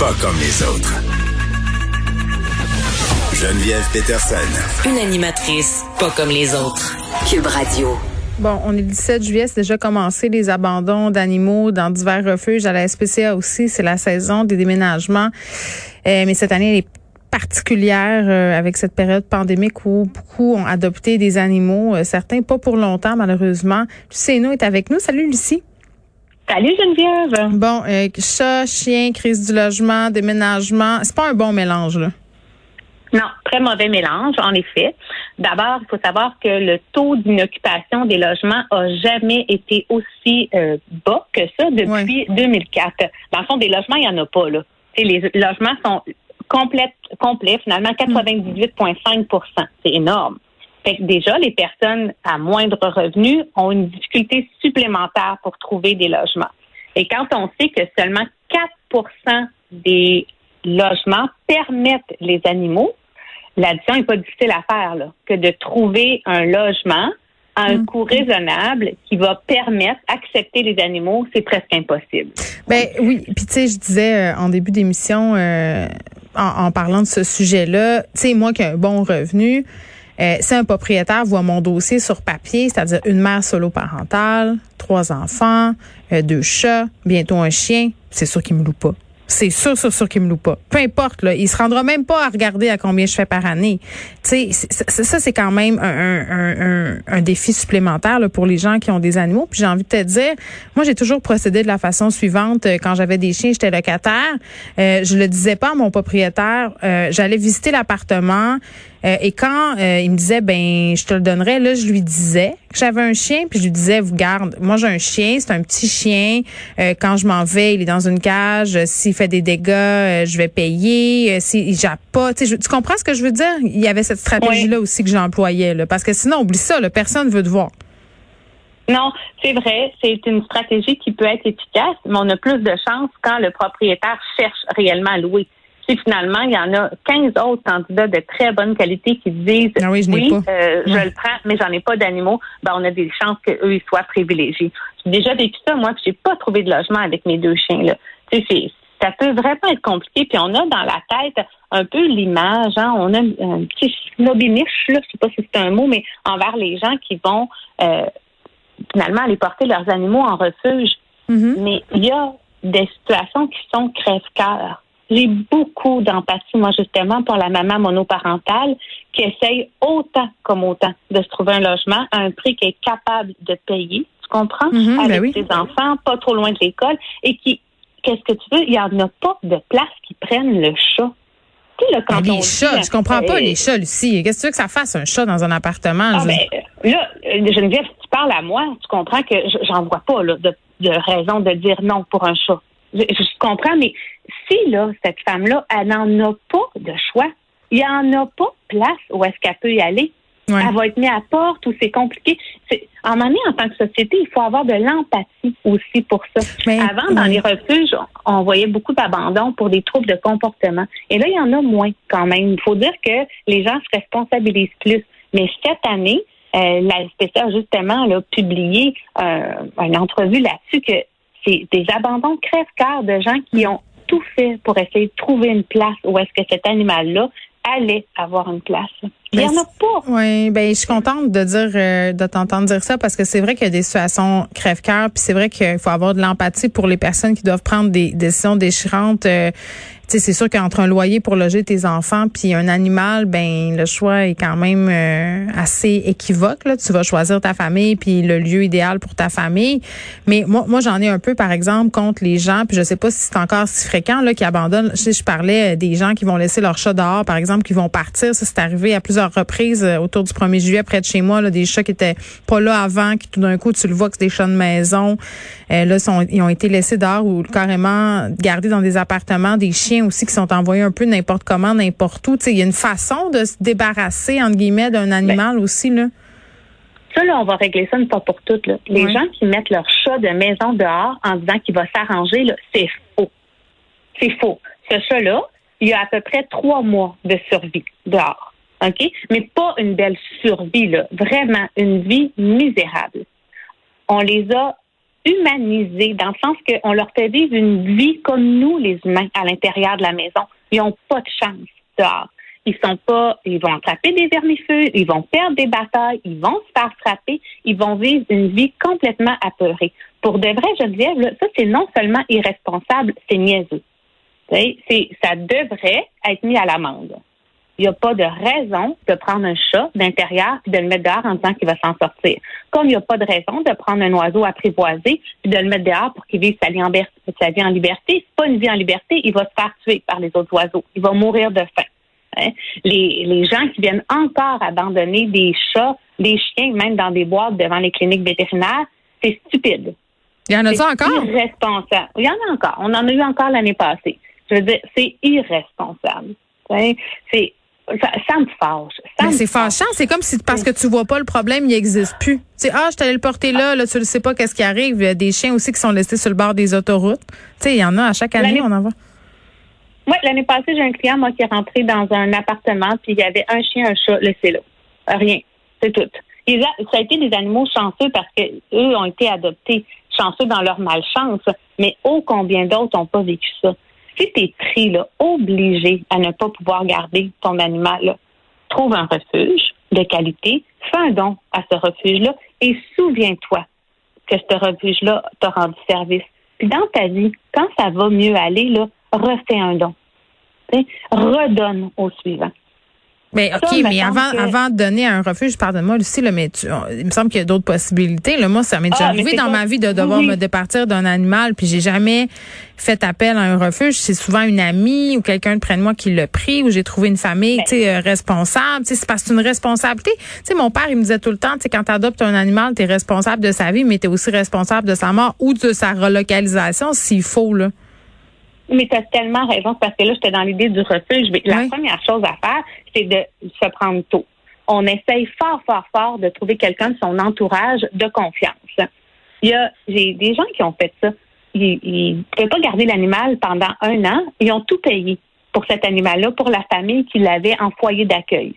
Pas comme les autres. Geneviève Peterson. Une animatrice pas comme les autres. Cube Radio. Bon, on est le 17 juillet, c'est déjà commencé les abandons d'animaux dans divers refuges. À la SPCA aussi, c'est la saison des déménagements. Euh, mais cette année, elle est particulière euh, avec cette période pandémique où beaucoup ont adopté des animaux, euh, certains pas pour longtemps malheureusement. Lucie est avec nous. Salut Lucie. Salut Geneviève. Bon, chat, chien, crise du logement, déménagement, c'est pas un bon mélange là. Non, très mauvais mélange, en effet. D'abord, il faut savoir que le taux d'inoccupation des logements a jamais été aussi euh, bas que ça depuis 2004. Dans le fond, des logements, il n'y en a pas. Là. les logements sont complets, complets finalement, 98,5% C'est énorme. Fait que déjà, les personnes à moindre revenu ont une difficulté supplémentaire pour trouver des logements. Et quand on sait que seulement 4% des logements permettent les animaux, l'addition n'est pas difficile à faire là, que de trouver un logement à un mm. coût raisonnable qui va permettre d'accepter les animaux, c'est presque impossible. Ben oui, puis tu sais, je disais euh, en début d'émission euh, en, parlant de ce sujet-là, tu sais, moi qui ai un bon revenu, euh, si un propriétaire voit mon dossier sur papier, c'est-à-dire une mère solo parentale, trois enfants, deux chats, bientôt un chien, c'est sûr qu'il me loue pas c'est sûr, sûr, sûr qu'il me loue pas. Peu importe, là, il se rendra même pas à regarder à combien je fais par année. Tu sais, ça, c'est quand même un, un, un, défi supplémentaire là, pour les gens qui ont des animaux. Puis j'ai envie de te dire, moi, j'ai toujours procédé de la façon suivante. Euh, quand j'avais des chiens, j'étais locataire. Euh, je le disais pas à mon propriétaire. Euh, J'allais visiter l'appartement. Euh, et quand euh, il me disait ben je te le donnerais, là je lui disais que j'avais un chien puis je lui disais vous garde, moi j'ai un chien, c'est un petit chien. Euh, quand je m'en vais, il est dans une cage. S'il fait des dégâts, je vais payer. S'il jappe pas, tu, tu comprends ce que je veux dire? Il y avait cette stratégie là aussi que j'employais là, parce que sinon oublie ça, là, personne veut te voir. Non, c'est vrai, c'est une stratégie qui peut être efficace, mais on a plus de chance quand le propriétaire cherche réellement à louer finalement, il y en a 15 autres candidats de très bonne qualité qui disent ah oui, je, euh, je le prends, mais j'en ai pas d'animaux, ben, on a des chances qu'eux ils soient privilégiés. J'ai déjà vécu ça, moi, puis j'ai pas trouvé de logement avec mes deux chiens. Là. ça peut vraiment être compliqué. Puis on a dans la tête un peu l'image, hein, on a un petit snobiniche, là, je sais pas si c'est un mot, mais envers les gens qui vont euh, finalement aller porter leurs animaux en refuge. Mm-hmm. Mais il y a des situations qui sont crève-cœur. J'ai beaucoup d'empathie, moi, justement, pour la maman monoparentale qui essaye autant comme autant de se trouver un logement à un prix qu'elle est capable de payer, tu comprends, mhm, ben avec ses enfants, pas trop loin de l'école, et qui, qu'est-ce que tu veux, il n'y en a pas de place qui prennent le chat. Là, quand les chats, je comprends pas les chats, Lucie. Qu'est-ce que tu veux que ça fasse un chat dans un appartement? Ah, ben, là, Geneviève, si tu parles à moi, tu comprends que j'en vois pas là, de, de raison de dire non pour un chat. Je, je comprends, mais là, cette femme-là, elle n'en a pas de choix, il n'y en a pas place où est-ce qu'elle peut y aller. Elle va être mise à porte ou c'est compliqué. En manière, en tant que société, il faut avoir de l'empathie aussi pour ça. Avant, dans les refuges, on voyait beaucoup d'abandon pour des troubles de comportement. Et là, il y en a moins quand même. Il faut dire que les gens se responsabilisent plus. Mais cette année, euh, la SPC a justement là, publié euh, une entrevue là-dessus que c'est des abandons crève-cœur de gens qui ont tout fait pour essayer de trouver une place où est-ce que cet animal-là allait avoir une place. Il n'y en a pas. Oui, ben je suis contente de dire euh, de t'entendre dire ça parce que c'est vrai qu'il y a des situations crève-cœur, puis c'est vrai qu'il faut avoir de l'empathie pour les personnes qui doivent prendre des décisions déchirantes. Euh, c'est sûr qu'entre un loyer pour loger tes enfants puis un animal, ben le choix est quand même euh, assez équivoque. Là. Tu vas choisir ta famille puis le lieu idéal pour ta famille. Mais moi, moi j'en ai un peu, par exemple, contre les gens, puis je sais pas si c'est encore si fréquent là, qui abandonnent. Je, je parlais des gens qui vont laisser leur chat dehors, par exemple, qui vont partir. Ça, c'est arrivé à plusieurs reprises euh, autour du 1er juillet près de chez moi, là, des chats qui étaient pas là avant, qui tout d'un coup, tu le vois que c'est des chats de maison. Euh, là, ils ont été laissés dehors ou carrément gardés dans des appartements. Des chiens aussi qui sont envoyés un peu n'importe comment, n'importe où. Il y a une façon de se débarrasser, entre guillemets, d'un animal ben, aussi. Là. Ça, là, on va régler ça une fois pour toutes. Là. Les gens qui mettent leur chat de maison dehors en disant qu'il va s'arranger, c'est faux. C'est faux. Ce chat-là, il y a à peu près trois mois de survie dehors. OK? Mais pas une belle survie, là. Vraiment une vie misérable. On les a humanisés dans le sens qu'on leur fait vivre une vie comme nous, les humains, à l'intérieur de la maison. Ils n'ont pas de chance dehors. Ils sont pas, ils vont attraper des vermifeux, ils vont perdre des batailles, ils vont se faire frapper, ils vont vivre une vie complètement apeurée. Pour de vrais Geneviève, ça c'est non seulement irresponsable, c'est niaiseux. Ça devrait être mis à l'amende. Il n'y a pas de raison de prendre un chat d'intérieur et de le mettre dehors en disant qu'il va s'en sortir. Comme il n'y a pas de raison de prendre un oiseau apprivoisé et de le mettre dehors pour qu'il vive sa vie en, sa vie en liberté. C'est pas une vie en liberté, il va se faire tuer par les autres oiseaux. Il va mourir de faim. Hein? Les, les gens qui viennent encore abandonner des chats, des chiens, même dans des boîtes devant les cliniques vétérinaires, c'est stupide. Il y en a ça encore? Irresponsable. Il y en a encore. On en a eu encore l'année passée. Je veux dire, c'est irresponsable. C'est ça, me fâche. C'est fâchant. C'est comme si parce que tu vois pas le problème, il n'existe plus. Tu sais, ah, je t'allais le porter là, là, tu ne sais pas qu'est-ce qui arrive. Il y a des chiens aussi qui sont laissés sur le bord des autoroutes. Tu sais, il y en a à chaque année, on en voit. Oui, l'année passée, j'ai un client, moi, qui est rentré dans un appartement, puis il y avait un chien, un chat laissé là. Rien. C'est tout. ça a été des animaux chanceux parce que eux ont été adoptés chanceux dans leur malchance, mais ô combien d'autres n'ont pas vécu ça? Si tu es pris, là, obligé à ne pas pouvoir garder ton animal, trouve un refuge de qualité, fais un don à ce refuge-là et souviens-toi que ce refuge-là t'a rendu service. Puis dans ta vie, quand ça va mieux aller, là, refais un don. redonne au suivant. Mais OK, mais avant, avant de donner un refuge, pardonne-moi, Lucie, là, mais tu, il me semble qu'il y a d'autres possibilités. Là. Moi, ça m'est déjà ah, arrivé dans ma vie de devoir me départir d'un animal, puis j'ai jamais fait appel à un refuge. C'est souvent une amie ou quelqu'un de près de moi qui l'a pris, ou j'ai trouvé une famille ben. tu sais, euh, responsable. C'est parce que c'est une responsabilité. sais, mon père, il me disait tout le temps, quand tu adoptes un animal, tu es responsable de sa vie, mais tu es aussi responsable de sa mort ou de sa relocalisation s'il faut. Là. Mais tu as tellement raison, parce que là, j'étais dans l'idée du refuge. La première chose à faire, c'est de se prendre tôt. On essaye fort, fort, fort de trouver quelqu'un de son entourage de confiance. Il y a j'ai des gens qui ont fait ça. Ils ne pouvaient pas garder l'animal pendant un an. Ils ont tout payé pour cet animal-là, pour la famille qui l'avait en foyer d'accueil.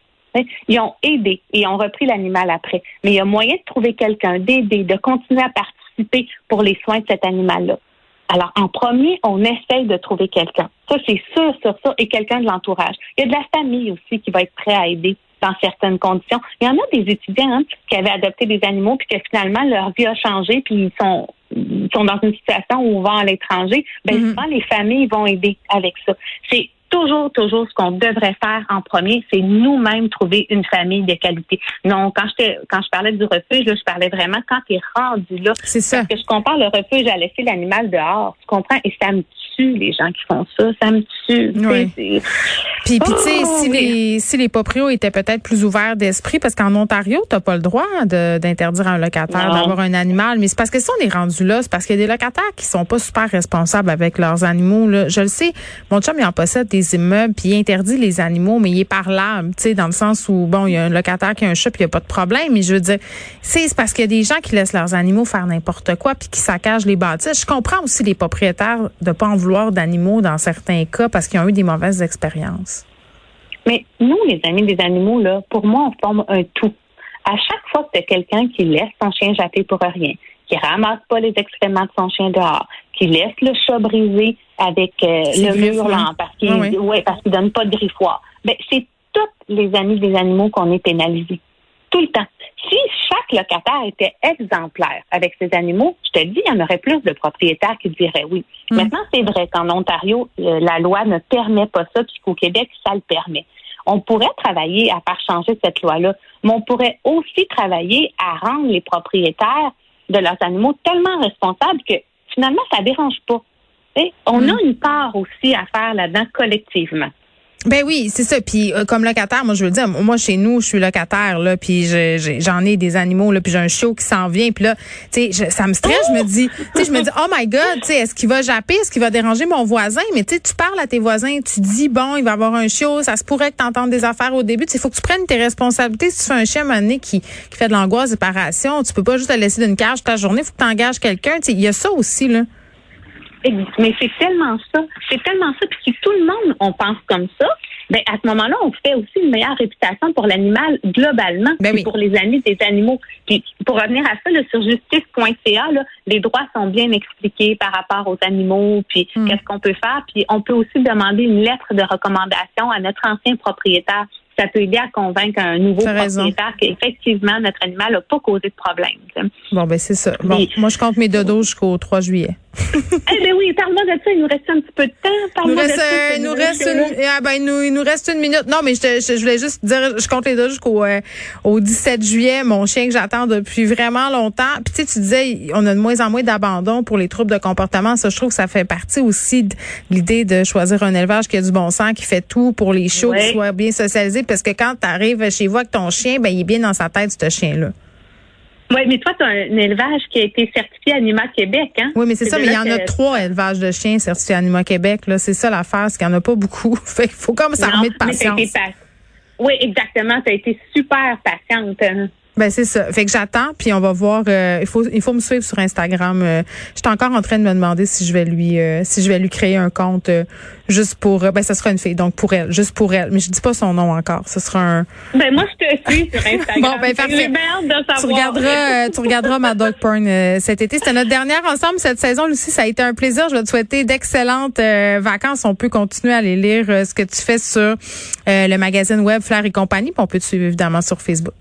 Ils ont aidé et ont repris l'animal après. Mais il y a moyen de trouver quelqu'un, d'aider, de continuer à participer pour les soins de cet animal-là. Alors, en premier, on essaye de trouver quelqu'un. Ça, c'est sûr, sur ça, et quelqu'un de l'entourage. Il y a de la famille aussi qui va être prêt à aider dans certaines conditions. Il y en a des étudiants hein, qui avaient adopté des animaux, puis que finalement, leur vie a changé, puis ils sont, sont dans une situation où on va à l'étranger. Ben, mm-hmm. souvent, les familles vont aider avec ça. C'est toujours, toujours ce qu'on devrait faire en premier, c'est nous-mêmes trouver une famille de qualité. Non, quand je quand je parlais du refuge, là, je parlais vraiment quand tu es rendu là. C'est ça. Parce que je compare le refuge à laisser l'animal dehors. Tu comprends? Et ça me tue, les gens qui font ça. Ça me tue. Oui. Puis, puis tu sais, oh, si, les, si les proprios étaient peut-être plus ouverts d'esprit, parce qu'en Ontario, tu pas le droit d'interdire à un locataire d'avoir un animal, mais c'est parce que si on est rendu là, c'est parce qu'il y a des locataires qui sont pas super responsables avec leurs animaux. Là. Je le sais, mon chum, il en possède des immeubles, puis il interdit les animaux, mais il est parlable, tu sais, dans le sens où, bon, il y a un locataire qui a un chat, puis il n'y a pas de problème, mais je veux dire, c'est parce qu'il y a des gens qui laissent leurs animaux faire n'importe quoi, puis qui saccagent les bâtisses. Je comprends aussi les propriétaires de pas en vouloir d'animaux dans certains cas parce qu'ils ont eu des mauvaises expériences. Mais nous, les amis des animaux, là, pour moi, on forme un tout. À chaque fois que quelqu'un qui laisse son chien japper pour rien, qui ramasse pas les excréments de son chien dehors, qui laisse le chat brisé avec euh, le mur parce qu'il ouais, parce qu'il donne pas de griffoir. Ben, c'est tous les amis des animaux qu'on est pénalisés. Tout le temps. Si chaque locataire était exemplaire avec ses animaux, je te dis, il y en aurait plus de propriétaires qui diraient oui. Mm. Maintenant, c'est vrai qu'en Ontario, euh, la loi ne permet pas ça, puis qu'au Québec, ça le permet. On pourrait travailler à faire changer cette loi-là, mais on pourrait aussi travailler à rendre les propriétaires de leurs animaux tellement responsables que finalement, ça ne dérange pas. on mm. a une part aussi à faire là-dedans collectivement. Ben oui, c'est ça. Puis euh, comme locataire, moi je veux dire, moi chez nous, je suis locataire là, puis j'en ai, des animaux là, puis j'ai un chiot qui s'en vient, puis là, tu sais, ça me stresse. Je me dis, tu sais, je me dis, oh my god, tu sais, est-ce qu'il va japper, est-ce qu'il va déranger mon voisin? Mais tu sais, tu parles à tes voisins, tu dis bon, il va avoir un chiot, ça se pourrait que tu entendes des affaires au début. Il faut que tu prennes tes responsabilités. Si tu fais un chien un qui, qui fait de l'angoisse, séparation, tu peux pas juste te laisser d'une cage ta journée. Faut que tu engages quelqu'un. Tu sais, il y a ça aussi là. Mais c'est tellement ça. C'est tellement ça. Puis si tout le monde, on pense comme ça, ben à ce moment-là, on fait aussi une meilleure réputation pour l'animal globalement, ben pour les amis des animaux. Puis pour revenir à ça, là, sur justice.ca, les droits sont bien expliqués par rapport aux animaux, puis hmm. qu'est-ce qu'on peut faire. Puis on peut aussi demander une lettre de recommandation à notre ancien propriétaire ça peut aider à convaincre un nouveau propriétaire qu'effectivement, notre animal n'a pas causé de problème. Bon, ben c'est ça. Bon, moi, je compte mes dodos jusqu'au 3 juillet. eh bien oui, parle-moi de ça. Il nous reste un petit peu de temps. Reste, il nous reste une, ah ben, il, nous, il nous reste une minute. Non, mais je, je, voulais juste dire, je compte les deux jusqu'au euh, au 17 juillet. Mon chien que j'attends depuis vraiment longtemps. Puis tu sais, tu disais, on a de moins en moins d'abandon pour les troubles de comportement. Ça, je trouve que ça fait partie aussi de l'idée de choisir un élevage qui a du bon sens, qui fait tout pour les chiots, qui soit bien socialisé. Parce que quand tu arrives chez vous avec ton chien, ben il est bien dans sa tête, ce chien-là. Oui, mais toi, tu as un élevage qui a été certifié Anima Québec, hein? Oui, mais c'est ça, mais il y en a trois élevages de chiens certifiés Anima Québec. Là. C'est ça l'affaire, c'est qu'il n'y en a pas beaucoup. fait qu'il faut comme s'armer de patience. oui, exactement. Tu as été super patiente. Ben c'est ça. Fait que j'attends, puis on va voir. Euh, il faut il faut me suivre sur Instagram. Euh, J'étais encore en train de me demander si je vais lui euh, si je vais lui créer un compte euh, juste pour. ben ça sera une fille, donc pour elle, juste pour elle. Mais je dis pas son nom encore. Ce sera un. Ben moi je te suis sur Instagram. bon ben parfait. Tu regarderas tu regarderas ma dog porn cet été. C'était notre dernière ensemble cette saison. Lucie, ça a été un plaisir. Je vais te souhaiter d'excellentes vacances. On peut continuer à aller lire ce que tu fais sur le magazine web Flair et compagnie. Puis on peut te suivre évidemment sur Facebook.